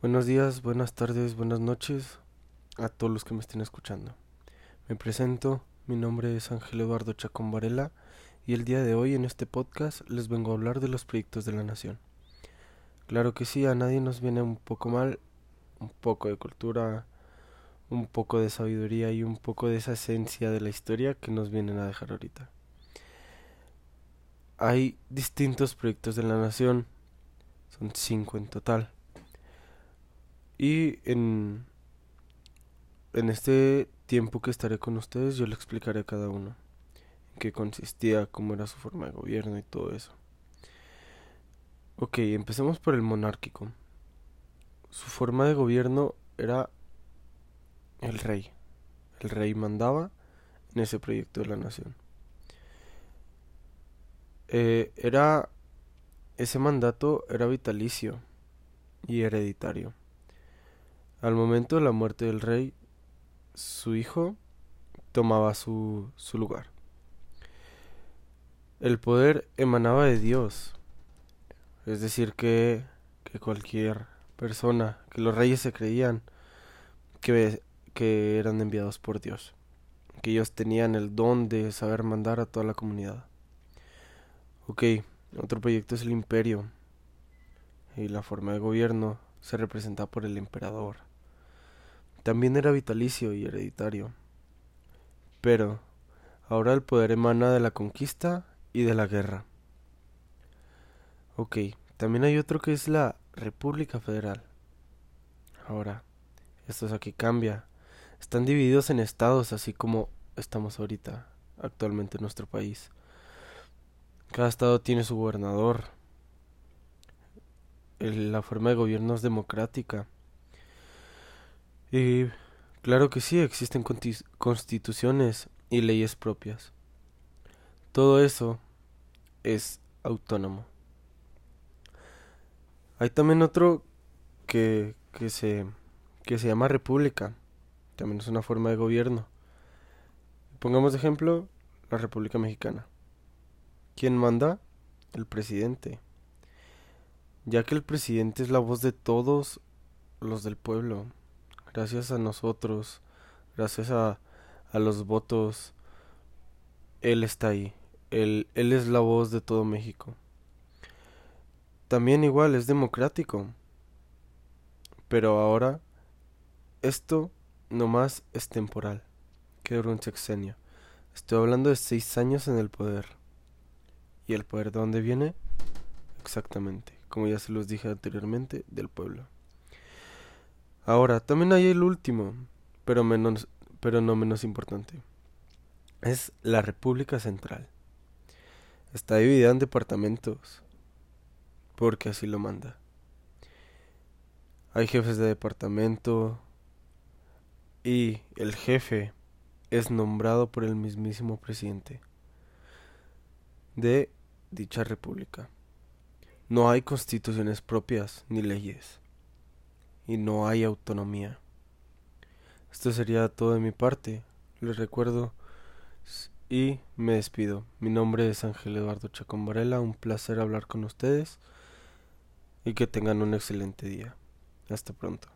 Buenos días, buenas tardes, buenas noches a todos los que me estén escuchando. Me presento, mi nombre es Ángel Eduardo Chacón Varela y el día de hoy en este podcast les vengo a hablar de los proyectos de la nación. Claro que sí, a nadie nos viene un poco mal, un poco de cultura, un poco de sabiduría y un poco de esa esencia de la historia que nos vienen a dejar ahorita. Hay distintos proyectos de la nación, son cinco en total y en, en este tiempo que estaré con ustedes yo le explicaré a cada uno en qué consistía, cómo era su forma de gobierno y todo eso. Ok, empecemos por el monárquico. Su forma de gobierno era el rey. El rey mandaba en ese proyecto de la nación. Eh, era ese mandato era vitalicio y hereditario. Al momento de la muerte del rey, su hijo tomaba su, su lugar. El poder emanaba de Dios, es decir, que, que cualquier persona, que los reyes se creían que, que eran enviados por Dios, que ellos tenían el don de saber mandar a toda la comunidad. Ok, otro proyecto es el imperio, y la forma de gobierno se representa por el emperador. También era vitalicio y hereditario. Pero ahora el poder emana de la conquista y de la guerra. Ok, también hay otro que es la República Federal. Ahora, esto es aquí cambia. Están divididos en estados, así como estamos ahorita, actualmente en nuestro país. Cada estado tiene su gobernador. la forma de gobierno es democrática. Y claro que sí, existen constituciones y leyes propias. Todo eso es autónomo. Hay también otro que, que, se, que se llama república. También es una forma de gobierno. Pongamos de ejemplo la República Mexicana. ¿Quién manda? El presidente. Ya que el presidente es la voz de todos los del pueblo gracias a nosotros, gracias a, a los votos, Él está ahí. Él, él es la voz de todo México. También igual es democrático. Pero ahora esto nomás es temporal. Que dura un sexenio. Estoy hablando de seis años en el poder. ¿Y el poder de dónde viene? Exactamente, como ya se los dije anteriormente, del pueblo. Ahora, también hay el último, pero, menos, pero no menos importante. Es la República Central. Está dividida en departamentos, porque así lo manda. Hay jefes de departamento y el jefe es nombrado por el mismísimo presidente de dicha república. No hay constituciones propias ni leyes y no hay autonomía. Esto sería todo de mi parte. Les recuerdo y me despido. Mi nombre es Ángel Eduardo Chacón Varela. Un placer hablar con ustedes y que tengan un excelente día. Hasta pronto.